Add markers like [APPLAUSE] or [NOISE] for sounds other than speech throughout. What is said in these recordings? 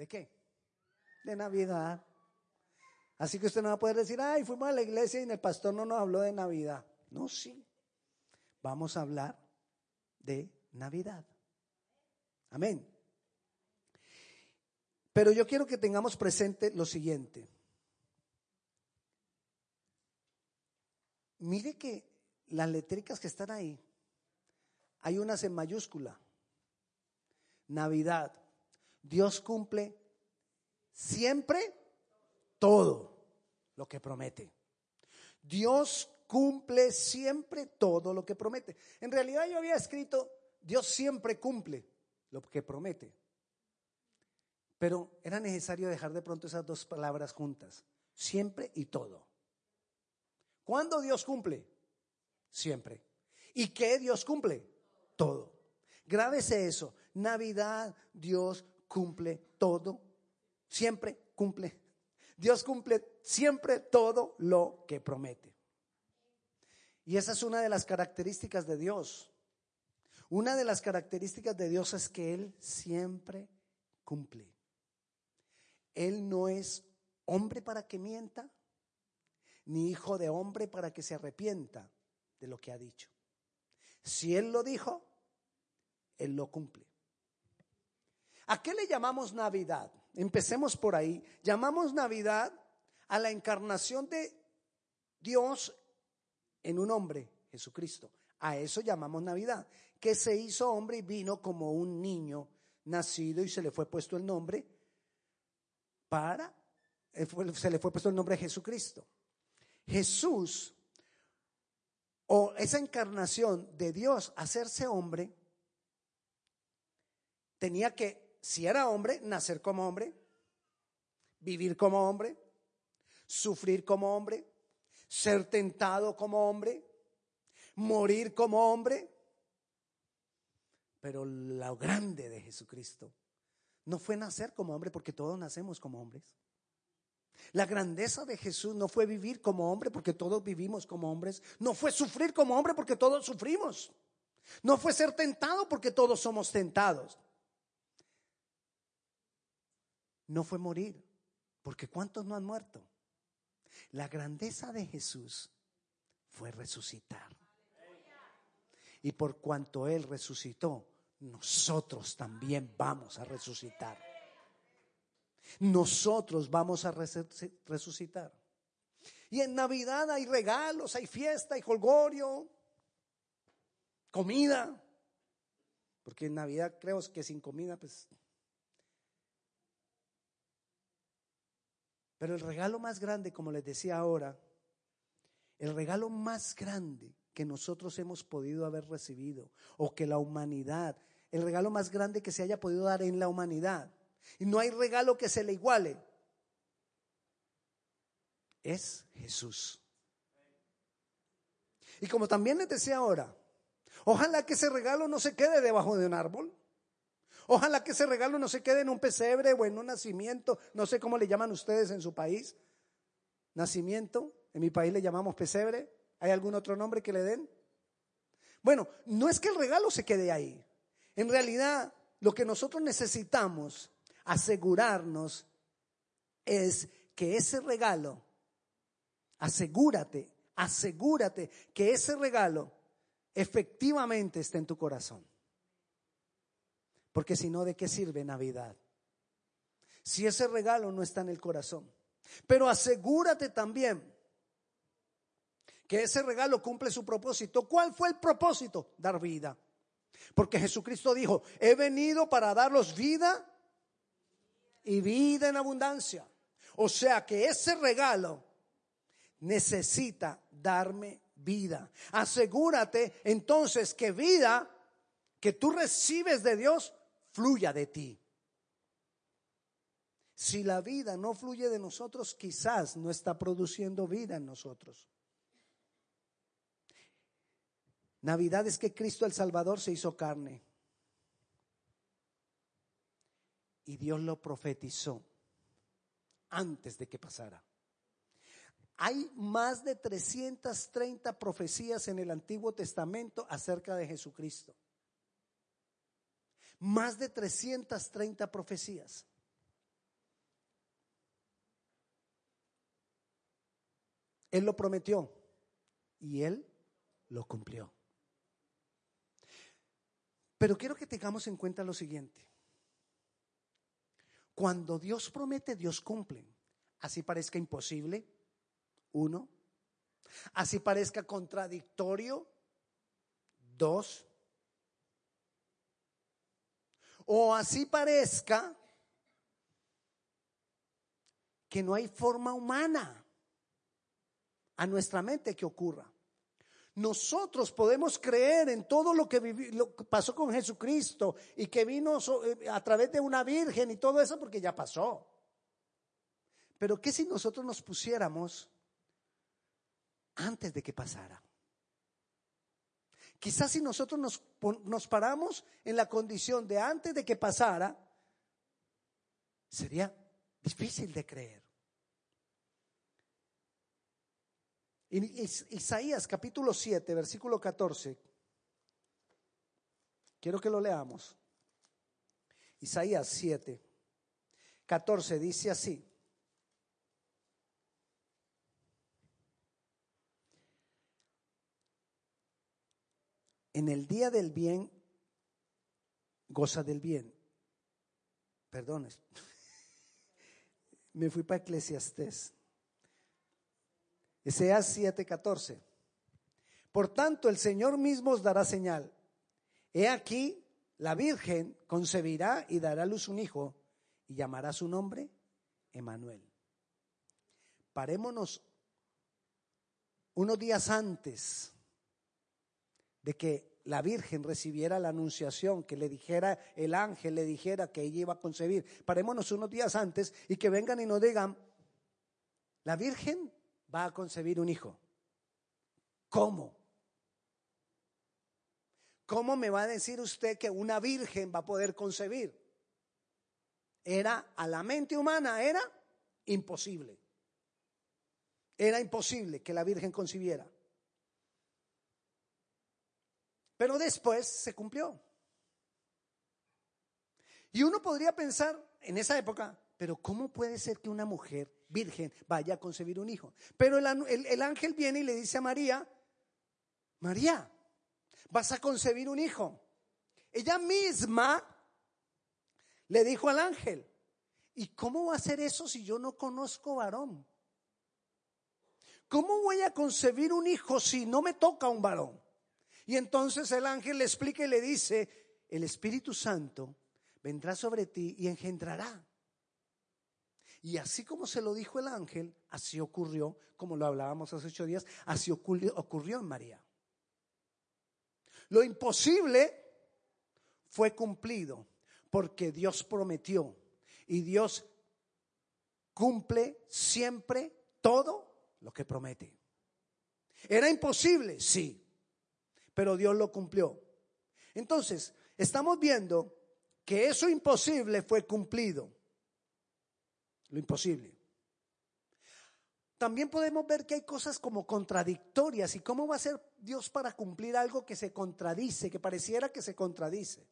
¿De qué? De Navidad. Así que usted no va a poder decir, ay, fuimos a la iglesia y el pastor no nos habló de Navidad. No, sí. Vamos a hablar de Navidad. Amén. Pero yo quiero que tengamos presente lo siguiente. Mire que las letricas que están ahí, hay unas en mayúscula. Navidad. Dios cumple siempre todo lo que promete. Dios cumple siempre todo lo que promete. En realidad yo había escrito, Dios siempre cumple lo que promete. Pero era necesario dejar de pronto esas dos palabras juntas, siempre y todo. ¿Cuándo Dios cumple? Siempre. ¿Y qué Dios cumple? Todo. Grábese eso. Navidad, Dios cumple todo. Siempre cumple. Dios cumple siempre todo lo que promete. Y esa es una de las características de Dios. Una de las características de Dios es que Él siempre cumple. Él no es hombre para que mienta, ni hijo de hombre para que se arrepienta de lo que ha dicho. Si Él lo dijo, Él lo cumple. ¿A qué le llamamos Navidad? Empecemos por ahí. Llamamos Navidad a la encarnación de Dios en un hombre, Jesucristo. A eso llamamos Navidad, que se hizo hombre y vino como un niño nacido y se le fue puesto el nombre para, eh, se le fue puesto el nombre de Jesucristo. Jesús, o esa encarnación de Dios, hacerse hombre, tenía que, si era hombre, nacer como hombre, vivir como hombre, sufrir como hombre, ser tentado como hombre, morir como hombre. Pero lo grande de Jesucristo no fue nacer como hombre, porque todos nacemos como hombres. La grandeza de Jesús no fue vivir como hombre, porque todos vivimos como hombres. No fue sufrir como hombre, porque todos sufrimos. No fue ser tentado, porque todos somos tentados. No fue morir, porque ¿cuántos no han muerto? La grandeza de Jesús fue resucitar. Y por cuanto Él resucitó, nosotros también vamos a resucitar. Nosotros vamos a resucitar. Y en Navidad hay regalos, hay fiesta, hay holgorio, comida. Porque en Navidad creo que sin comida, pues Pero el regalo más grande, como les decía ahora, el regalo más grande que nosotros hemos podido haber recibido, o que la humanidad, el regalo más grande que se haya podido dar en la humanidad, y no hay regalo que se le iguale, es Jesús. Y como también les decía ahora, ojalá que ese regalo no se quede debajo de un árbol. Ojalá que ese regalo no se quede en un pesebre o en un nacimiento, no sé cómo le llaman ustedes en su país. Nacimiento, en mi país le llamamos pesebre. ¿Hay algún otro nombre que le den? Bueno, no es que el regalo se quede ahí. En realidad, lo que nosotros necesitamos asegurarnos es que ese regalo, asegúrate, asegúrate que ese regalo efectivamente esté en tu corazón. Porque si no, ¿de qué sirve Navidad? Si ese regalo no está en el corazón. Pero asegúrate también que ese regalo cumple su propósito. ¿Cuál fue el propósito? Dar vida. Porque Jesucristo dijo, he venido para darlos vida y vida en abundancia. O sea que ese regalo necesita darme vida. Asegúrate entonces que vida que tú recibes de Dios fluya de ti. Si la vida no fluye de nosotros, quizás no está produciendo vida en nosotros. Navidad es que Cristo el Salvador se hizo carne. Y Dios lo profetizó antes de que pasara. Hay más de 330 profecías en el Antiguo Testamento acerca de Jesucristo más de 330 profecías. Él lo prometió y él lo cumplió. Pero quiero que tengamos en cuenta lo siguiente. Cuando Dios promete, Dios cumple. Así parezca imposible, uno. Así parezca contradictorio, dos. O así parezca que no hay forma humana a nuestra mente que ocurra. Nosotros podemos creer en todo lo que, lo que pasó con Jesucristo y que vino eh, a través de una virgen y todo eso porque ya pasó. Pero ¿qué si nosotros nos pusiéramos antes de que pasara? Quizás si nosotros nos, nos paramos en la condición de antes de que pasara, sería difícil de creer. Isaías capítulo 7, versículo 14. Quiero que lo leamos. Isaías 7, 14 dice así. En el día del bien, goza del bien. Perdón, [LAUGHS] me fui para Eclesiastés. Eseas 7:14. Por tanto, el Señor mismo os dará señal. He aquí, la Virgen concebirá y dará a luz un hijo y llamará su nombre Emanuel. Parémonos unos días antes de que la Virgen recibiera la anunciación, que le dijera el ángel, le dijera que ella iba a concebir. Parémonos unos días antes y que vengan y nos digan, la Virgen va a concebir un hijo. ¿Cómo? ¿Cómo me va a decir usted que una virgen va a poder concebir? Era a la mente humana, era imposible. Era imposible que la virgen concibiera. Pero después se cumplió. Y uno podría pensar en esa época, pero ¿cómo puede ser que una mujer virgen vaya a concebir un hijo? Pero el, ángel viene y le dice a María, María, vas a concebir un hijo. Ella misma le dijo al ángel, ¿y cómo va a ser eso si yo no conozco varón? ¿Cómo voy a concebir un hijo si no me toca un varón? Y entonces el ángel le explica y le dice, el Espíritu Santo vendrá sobre ti y engendrará y así como se lo dijo el ángel, así ocurrió, como lo hablábamos hace ocho días, así ocurrió, en María. Lo imposible fue cumplido porque Dios prometió y Dios cumple siempre todo lo que promete. ¿Era imposible? Sí, pero Dios lo cumplió. Entonces, estamos viendo que eso imposible fue cumplido lo imposible. También podemos ver que hay cosas como contradictorias y cómo va a ser Dios para cumplir algo que se contradice, que pareciera que se contradice.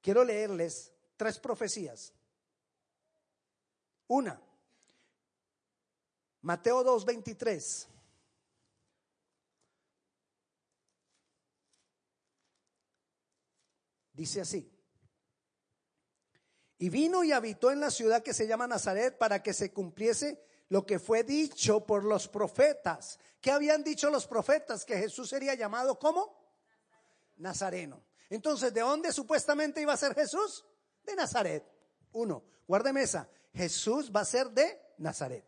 Quiero leerles tres profecías. Una, Mateo 2.23. Dice así. Y vino y habitó en la ciudad que se llama Nazaret para que se cumpliese lo que fue dicho por los profetas. ¿Qué habían dicho los profetas? Que Jesús sería llamado como Nazareno. Entonces, ¿de dónde supuestamente iba a ser Jesús? De Nazaret. Uno, guárdeme esa. Jesús va a ser de Nazaret.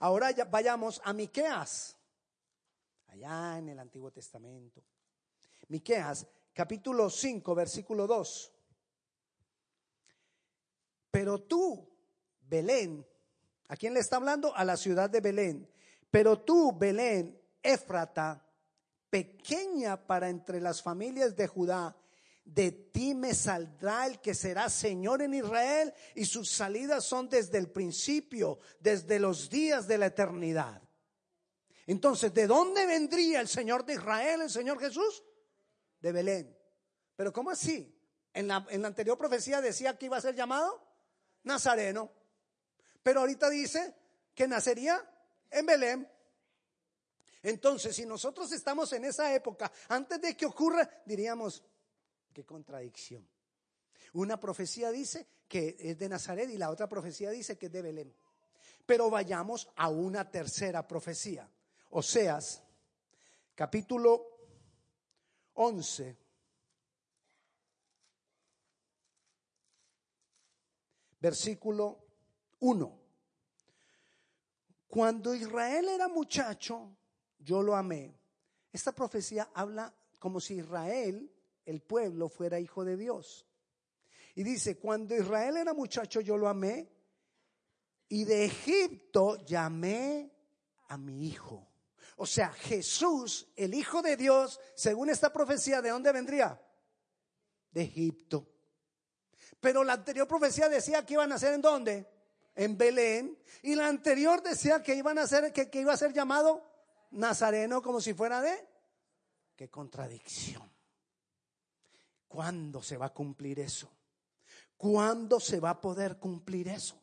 Ahora ya vayamos a Miqueas, allá en el Antiguo Testamento. Miqueas, capítulo 5, versículo 2. Pero tú, Belén, ¿a quién le está hablando? A la ciudad de Belén. Pero tú, Belén, Éfrata, pequeña para entre las familias de Judá, de ti me saldrá el que será Señor en Israel y sus salidas son desde el principio, desde los días de la eternidad. Entonces, ¿de dónde vendría el Señor de Israel, el Señor Jesús? De Belén. Pero ¿cómo así? En la, en la anterior profecía decía que iba a ser llamado Nazareno. Pero ahorita dice que nacería en Belén. Entonces, si nosotros estamos en esa época, antes de que ocurra, diríamos, qué contradicción. Una profecía dice que es de Nazaret y la otra profecía dice que es de Belén. Pero vayamos a una tercera profecía. Oseas, capítulo 11. Versículo 1. Cuando Israel era muchacho, yo lo amé. Esta profecía habla como si Israel, el pueblo, fuera hijo de Dios. Y dice, cuando Israel era muchacho, yo lo amé. Y de Egipto llamé a mi hijo. O sea, Jesús, el Hijo de Dios, según esta profecía, ¿de dónde vendría? De Egipto. Pero la anterior profecía decía que iban a ser en dónde? En Belén. Y la anterior decía que iban a ser, que, que iba a ser llamado Nazareno como si fuera de. Qué contradicción. ¿Cuándo se va a cumplir eso? ¿Cuándo se va a poder cumplir eso?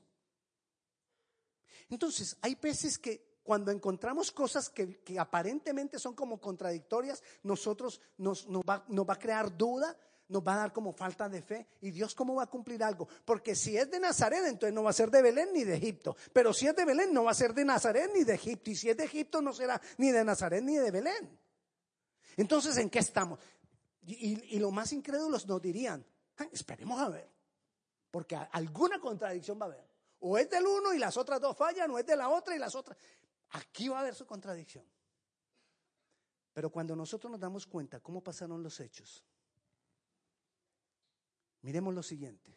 Entonces, hay veces que cuando encontramos cosas que, aparentemente son como contradictorias, nosotros nos, va, a crear duda, nos va a dar como falta de fe. ¿Y Dios cómo va a cumplir algo? Porque si es de Nazaret, entonces no va a ser de Belén ni de Egipto. Pero si es de Belén, no va a ser de Nazaret ni de Egipto. Y si es de Egipto, no será ni de Nazaret ni de Belén. Entonces, ¿en qué estamos? Y, los más incrédulos nos dirían, esperemos a ver, porque alguna contradicción va a haber. O es del uno y las otras dos fallan, o es de la otra y las otras. Aquí va a haber su contradicción. Pero cuando nosotros nos damos cuenta cómo pasaron los hechos, miremos lo siguiente.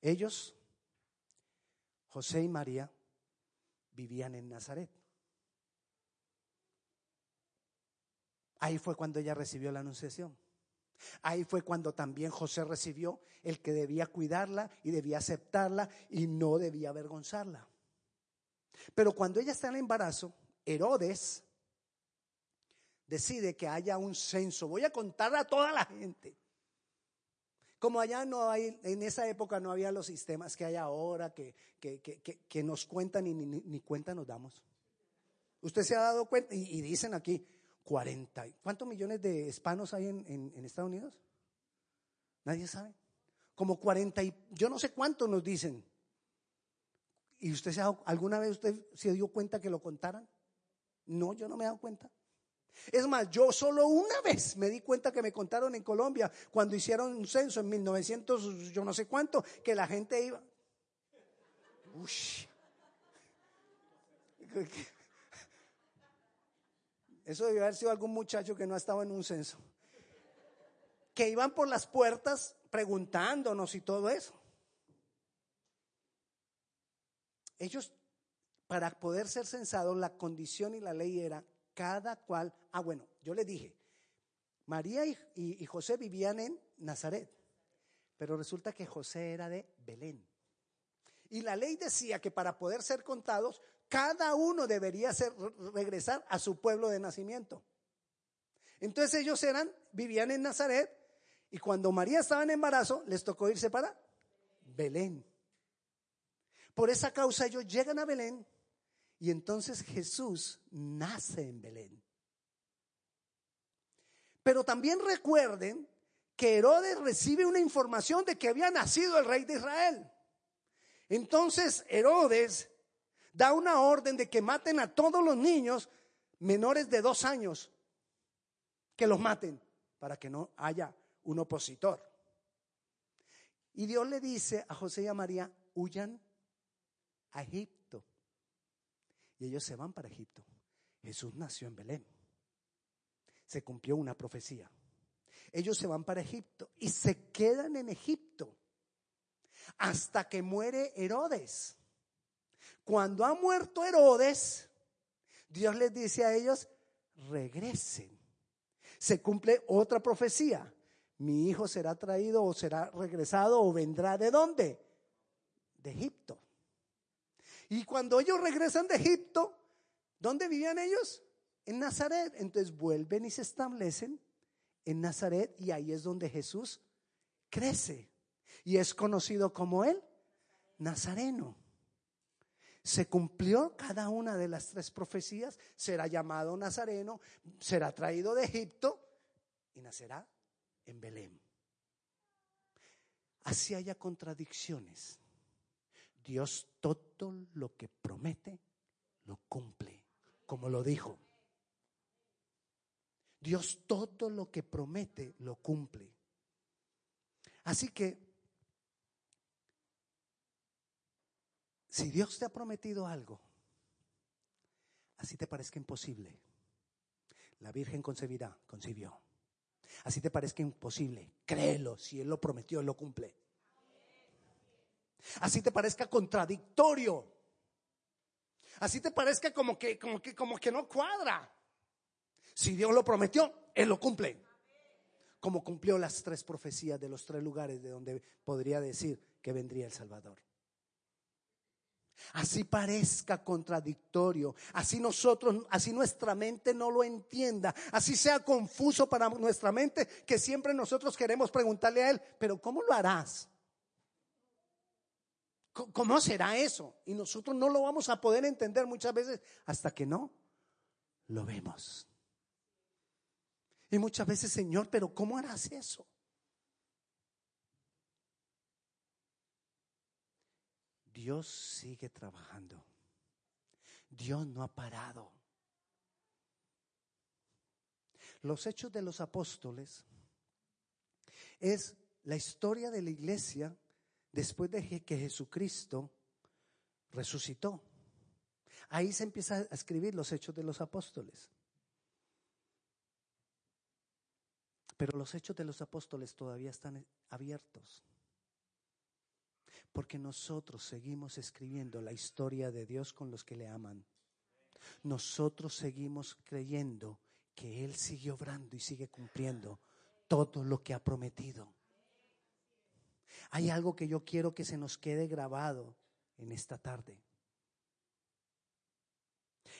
Ellos, José y María, vivían en Nazaret. Ahí fue cuando ella recibió la anunciación. Ahí fue cuando también José recibió el que debía cuidarla y debía aceptarla y no debía avergonzarla. Pero cuando ella está en el embarazo, Herodes decide que haya un censo. Voy a contar a toda la gente. Como allá no hay, en esa época no había los sistemas que hay ahora, que, que, nos cuentan y ni, cuenta nos damos. Usted se ha dado cuenta, y, dicen aquí, 40. ¿Cuántos millones de hispanos hay en, en Estados Unidos? Nadie sabe. Como 40 y yo no sé cuántos nos dicen. ¿Y usted se alguna vez usted se dio cuenta que lo contaran? No, yo no me he dado cuenta. Es más, yo solo una vez me di cuenta que me contaron en Colombia cuando hicieron un censo en 1900, yo no sé cuánto, que la gente iba. Uy. Eso debe haber sido algún muchacho que no ha estado en un censo. Que iban por las puertas preguntándonos y todo eso. Ellos, para poder ser censados, la condición y la ley era cada cual. Ah, bueno, yo les dije, María y, José vivían en Nazaret, pero resulta que José era de Belén. Y la ley decía que para poder ser contados, cada uno debería regresar a su pueblo de nacimiento. Entonces ellos eran, vivían en Nazaret, y cuando María estaba en embarazo, les tocó irse para Belén. Por esa causa ellos llegan a Belén y entonces Jesús nace en Belén. Pero también recuerden que Herodes recibe una información de que había nacido el rey de Israel. Entonces Herodes da una orden de que maten a todos los niños menores de dos años, que los maten para que no haya un opositor. Y Dios le dice a José y a María, huyan Egipto. Y ellos se van para Egipto. Jesús nació en Belén. Se cumplió una profecía. Ellos se van para Egipto y se quedan en Egipto hasta que muere Herodes. Cuando ha muerto Herodes, Dios les dice a ellos, regresen. Se cumple otra profecía. Mi hijo será traído o será regresado o vendrá de dónde? De Egipto. Y cuando ellos regresan de Egipto, ¿dónde vivían ellos? En Nazaret. Entonces vuelven y se establecen en Nazaret y ahí es donde Jesús crece y es conocido como él, Nazareno. se cumplió cada una de las tres profecías, será llamado Nazareno, será traído de Egipto y nacerá en Belén. Así haya contradicciones. Dios todo lo que promete lo cumple, como lo dijo. Dios todo lo que promete lo cumple. Así que, si Dios te ha prometido algo, así te parezca imposible, la Virgen concebirá, concibió. Así te parezca imposible, créelo, si Él lo prometió, lo cumple. Así te parezca contradictorio. Así te parezca como que, como que, como que no cuadra. Si Dios lo prometió, Él lo cumple. Como cumplió las tres profecías de los tres lugares de donde podría decir que vendría el Salvador. Así parezca contradictorio, así nosotros, así nuestra mente no lo entienda, así sea confuso para nuestra mente, que siempre nosotros queremos preguntarle a Él, pero ¿cómo lo harás? ¿Cómo será eso? Y nosotros no lo vamos a poder entender muchas veces hasta que no lo vemos. Y muchas veces, Señor, pero ¿cómo harás eso? Dios sigue trabajando. Dios no ha parado. Los hechos de los apóstoles es la historia de la iglesia después de que Jesucristo resucitó. Ahí se empieza a escribir los hechos de los apóstoles. Pero los hechos de los apóstoles todavía están abiertos. Porque nosotros seguimos escribiendo la historia de Dios con los que le aman. Nosotros seguimos creyendo que Él sigue obrando y sigue cumpliendo todo lo que ha prometido. Hay algo que yo quiero que se nos quede grabado en esta tarde.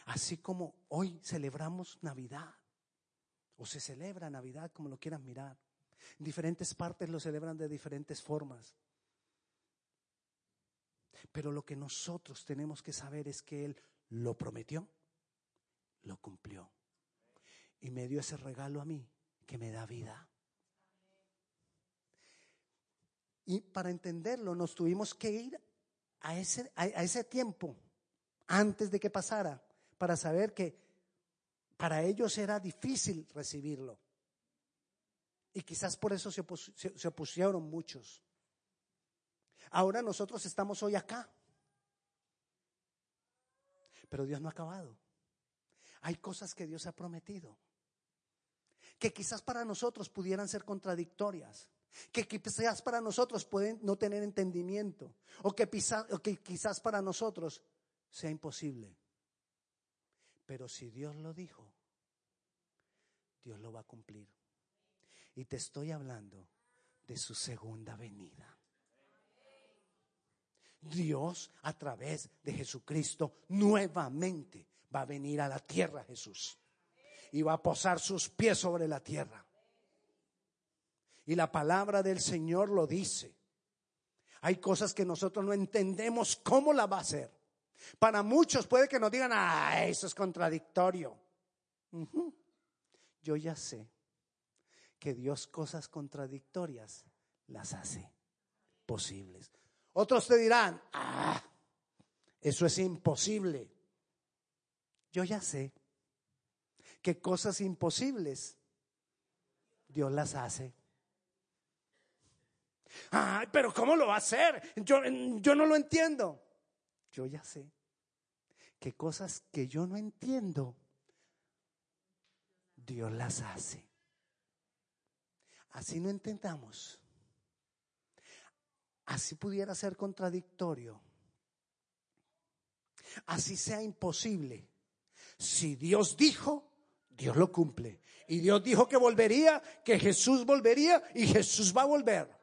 Así como hoy celebramos Navidad, o se celebra Navidad, como lo quieran mirar. En diferentes partes lo celebran de diferentes formas. Pero lo que nosotros tenemos que saber es que Él lo prometió, lo cumplió. Y me dio ese regalo a mí que me da vida. Y para entenderlo nos tuvimos que ir a ese, a, ese tiempo, antes de que pasara, para saber que para ellos era difícil recibirlo. Y quizás por eso se, se, opusieron muchos. Ahora nosotros estamos hoy acá. Pero Dios no ha acabado. Hay cosas que Dios ha prometido. Que quizás para nosotros pudieran ser contradictorias. Que quizás para nosotros pueden no tener entendimiento. O que, o que quizás para nosotros sea imposible. Pero si Dios lo dijo, Dios lo va a cumplir. Y te estoy hablando de su segunda venida. Dios a través de Jesucristo nuevamente va a venir a la tierra Jesús. Y va a posar sus pies sobre la tierra. Y la palabra del Señor lo dice. Hay cosas que nosotros no entendemos cómo la va a hacer. Para muchos puede que nos digan, ah, eso es contradictorio. Yo ya sé que Dios cosas contradictorias las hace posibles. Otros te dirán, ah, eso es imposible. Yo ya sé que cosas imposibles Dios las hace. Pero ¿cómo lo va a hacer? Yo, yo no lo entiendo. Yo ya sé que cosas que yo no entiendo, Dios las hace. Así no intentamos. Así pudiera ser contradictorio. Así sea imposible. Si Dios dijo, Dios lo cumple. Y Dios dijo que volvería, que Jesús volvería y Jesús va a volver.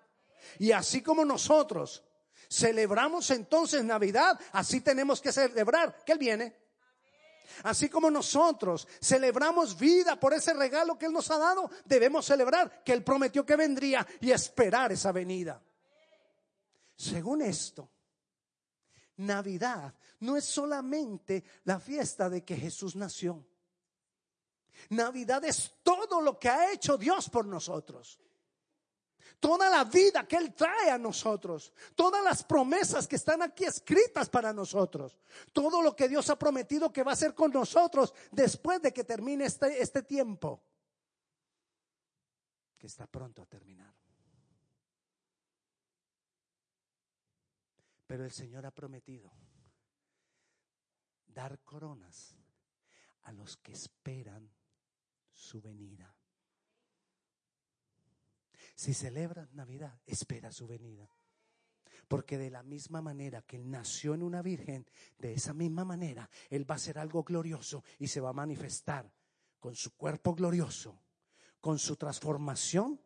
Y así como nosotros celebramos entonces Navidad, así tenemos que celebrar que Él viene. Así como nosotros celebramos vida por ese regalo que Él nos ha dado, debemos celebrar que Él prometió que vendría y esperar esa venida. Según esto, Navidad no es solamente la fiesta de que Jesús nació. Navidad es todo lo que ha hecho Dios por nosotros. Toda la vida que Él trae a nosotros. Todas las promesas que están aquí escritas para nosotros. Todo lo que Dios ha prometido que va a hacer con nosotros después de que termine este, este tiempo. Que está pronto a terminar. Pero el Señor ha prometido dar coronas a los que esperan su venida. Si celebras Navidad, espera su venida. Porque de la misma manera que Él nació en una virgen, de esa misma manera Él va a hacer algo glorioso y se va a manifestar con su cuerpo glorioso, con su transformación,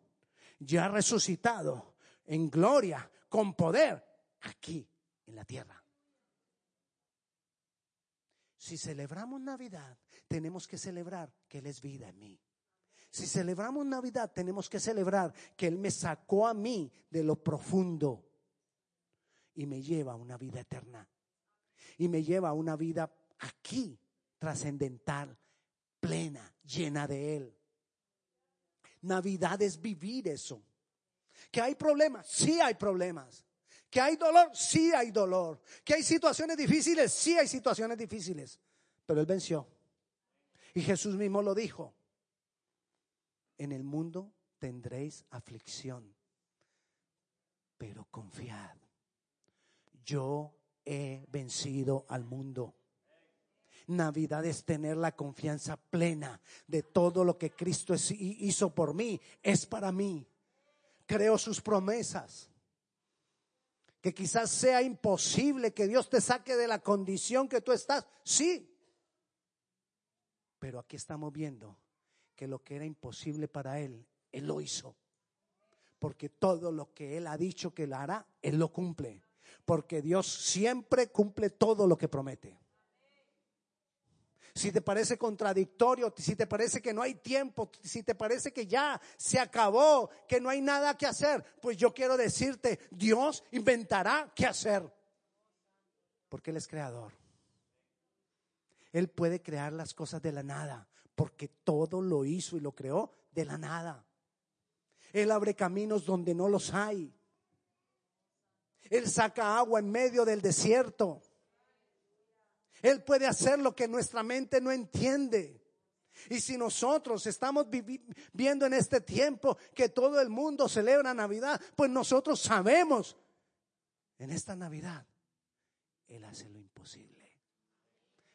ya resucitado en gloria, con poder, aquí en la tierra. Si celebramos Navidad, tenemos que celebrar que Él es vida en mí. Si celebramos Navidad, tenemos que celebrar que Él me sacó a mí de lo profundo y me lleva a una vida eterna. Y me lleva a una vida aquí, trascendental, plena, llena de Él. Navidad es vivir eso. Que hay problemas, sí hay problemas. Que hay dolor, sí hay dolor. Que hay situaciones difíciles, sí hay situaciones difíciles. Pero Él venció. Y Jesús mismo lo dijo. En el mundo tendréis aflicción, pero confiad. Yo he vencido al mundo. Navidad es tener la confianza plena de todo lo que Cristo hizo por mí, es para mí. Creo sus promesas que quizás sea imposible que Dios te saque de la condición que tú estás. Sí. Pero aquí estamos viendo que lo que era imposible para Él, Él lo hizo. Porque todo lo que Él ha dicho que lo hará, Él lo cumple. Porque Dios siempre cumple todo lo que promete si te parece contradictorio, si te parece que no hay tiempo, si te parece que ya se acabó, que no hay nada que hacer, pues yo quiero decirte, Dios inventará qué hacer. Porque Él es creador. Él puede crear las cosas de la nada, porque todo lo hizo y lo creó de la nada. Él abre caminos donde no los hay. Él saca agua en medio del desierto. Él puede hacer lo que nuestra mente no entiende. Y si nosotros estamos viviendo en este tiempo que todo el mundo celebra Navidad, pues nosotros sabemos en esta Navidad Él hace lo imposible.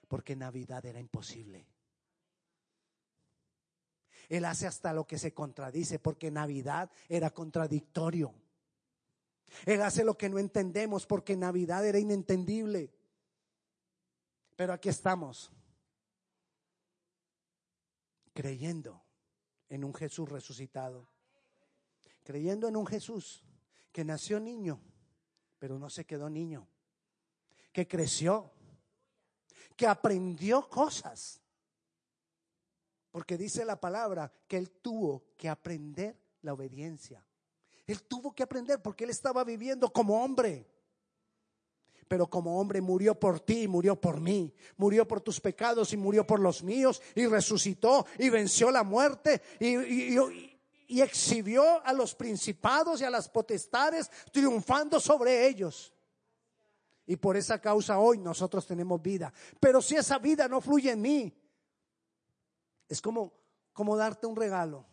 Porque Navidad era imposible. Él hace hasta lo que se contradice, porque Navidad era contradictorio. Él hace lo que no entendemos, porque Navidad era inentendible. Pero aquí estamos, creyendo en un Jesús resucitado, creyendo en un Jesús que nació niño, pero no se quedó niño, que creció, que aprendió cosas. Porque dice la palabra que él tuvo que aprender la obediencia. Él tuvo que aprender porque él estaba viviendo como hombre pero como hombre murió por ti, murió por mí, murió por tus pecados y murió por los míos y resucitó y venció la muerte y, y, exhibió a los principados y a las potestades triunfando sobre ellos. Y por esa causa hoy nosotros tenemos vida. Pero si esa vida no fluye en mí, es como, como darte un regalo.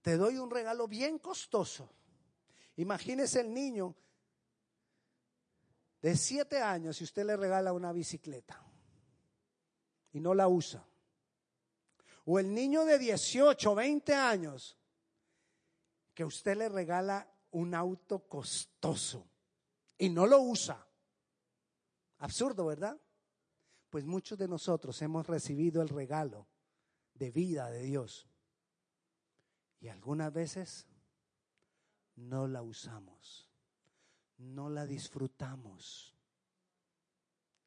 Te doy un regalo bien costoso. Imagínese el niño de siete años si usted le regala una bicicleta y no la usa. O el niño de 18, 20 años que usted le regala un auto costoso y no lo usa. Absurdo, ¿verdad? Pues muchos de nosotros hemos recibido el regalo de vida de Dios y algunas veces no la usamos no la disfrutamos,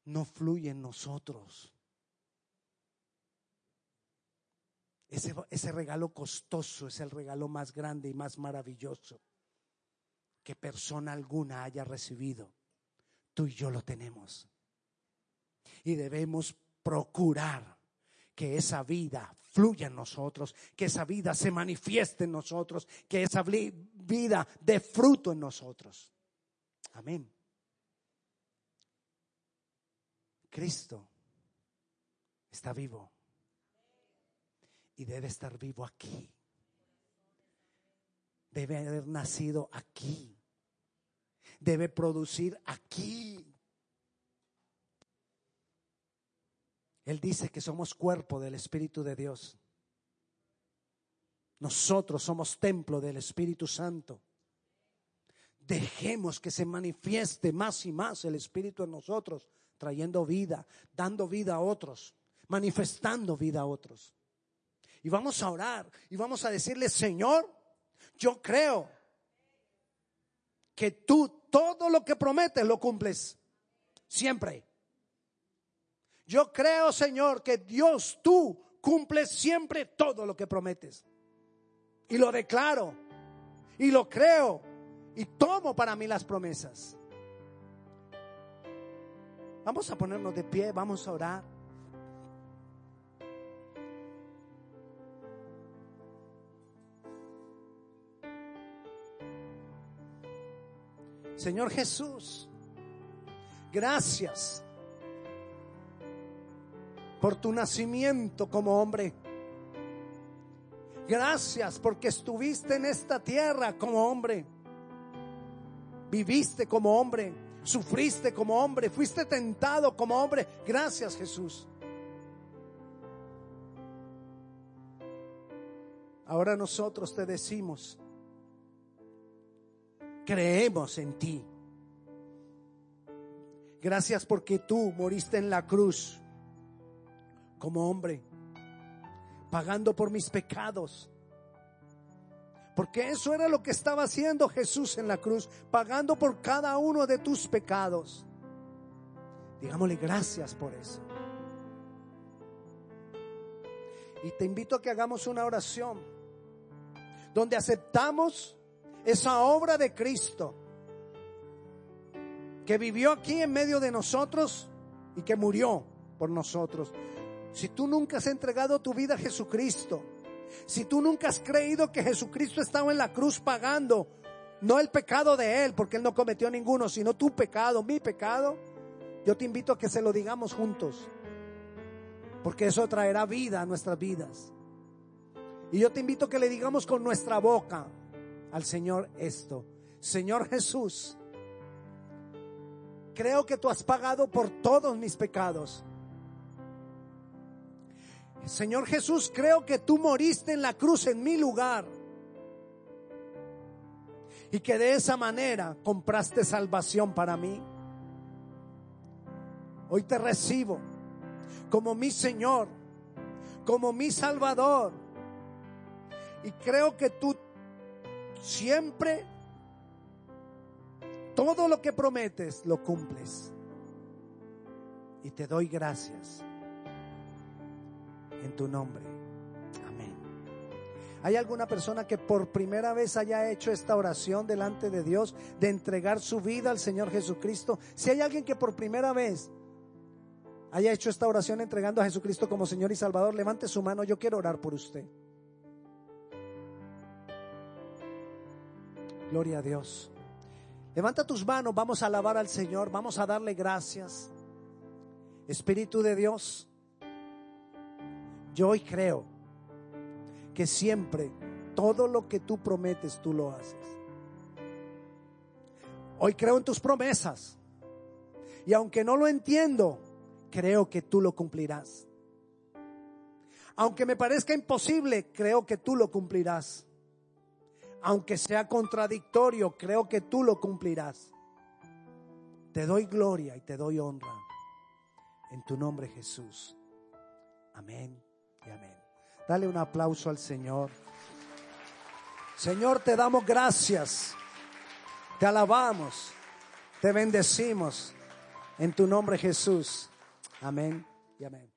no fluye en nosotros. Ese, ese, regalo costoso es el regalo más grande y más maravilloso que persona alguna haya recibido. tú y yo lo tenemos. Y debemos procurar que esa vida fluya en nosotros, que esa vida se manifieste en nosotros, que esa vida dé fruto en nosotros. Amén. Cristo está vivo y debe estar vivo aquí. Debe haber nacido aquí. Debe producir aquí. Él dice que somos cuerpo del Espíritu de Dios. Nosotros somos templo del Espíritu Santo. Dejemos que se manifieste más y más el Espíritu en nosotros, trayendo vida, dando vida a otros, manifestando vida a otros. Y vamos a orar y vamos a decirle, Señor, yo creo que tú todo lo que prometes lo cumples. Siempre. Yo creo, Señor, que Dios, tú cumples siempre todo lo que prometes. Y lo declaro. Y lo creo. Y tomo para mí las promesas. Vamos a ponernos de pie, vamos a orar. Señor Jesús, gracias por tu nacimiento como hombre. Gracias porque estuviste en esta tierra como hombre. Viviste como hombre, sufriste como hombre, fuiste tentado como hombre. Gracias Jesús. Ahora nosotros te decimos, creemos en ti. Gracias porque tú moriste en la cruz como hombre, pagando por mis pecados. Porque eso era lo que estaba haciendo Jesús en la cruz, pagando por cada uno de tus pecados. Digámosle gracias por eso. Y te invito a que hagamos una oración donde aceptamos esa obra de Cristo que vivió aquí en medio de nosotros y que murió por nosotros. Si tú nunca has entregado tu vida a Jesucristo, si tú nunca has creído que Jesucristo estaba en la cruz pagando, no el pecado de Él, porque Él no cometió ninguno, sino tu pecado, mi pecado, yo te invito a que se lo digamos juntos, porque eso traerá vida a nuestras vidas. Y yo te invito a que le digamos con nuestra boca, al Señor esto. Señor Jesús, creo que tú has pagado por todos mis pecados. Señor Jesús, creo que tú moriste en la cruz en mi lugar. Y que de esa manera compraste salvación para mí. Hoy te recibo como mi Señor, como mi Salvador. Y creo que tú siempre todo lo que prometes lo cumples. Y te doy gracias en tu nombre. Amén. ¿Hay alguna persona que por primera vez haya hecho esta oración delante de Dios de entregar su vida al Señor Jesucristo? Si hay alguien que por primera vez haya hecho esta oración entregando a Jesucristo como Señor y Salvador, levante su mano, yo quiero orar por usted. Gloria a Dios. Levanta tus manos, vamos a alabar al Señor, vamos a darle gracias. Espíritu de Dios, yo hoy creo que siempre todo lo que tú prometes, tú lo haces. Hoy creo en tus promesas. Y aunque no lo entiendo, creo que tú lo cumplirás. Aunque me parezca imposible, creo que tú lo cumplirás aunque sea contradictorio, creo que tú lo cumplirás. Te doy gloria y te doy honra. En tu nombre Jesús. Amén Dale un aplauso al Señor. Señor, te damos gracias. Te alabamos. Te bendecimos. En tu nombre Jesús. Amén y amén.